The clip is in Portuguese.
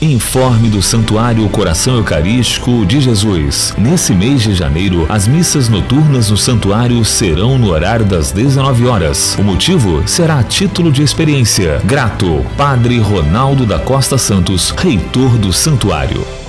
Informe do Santuário Coração Eucarístico de Jesus. Nesse mês de janeiro, as missas noturnas no santuário serão no horário das 19 horas. O motivo será a título de experiência. Grato, Padre Ronaldo da Costa Santos, reitor do santuário.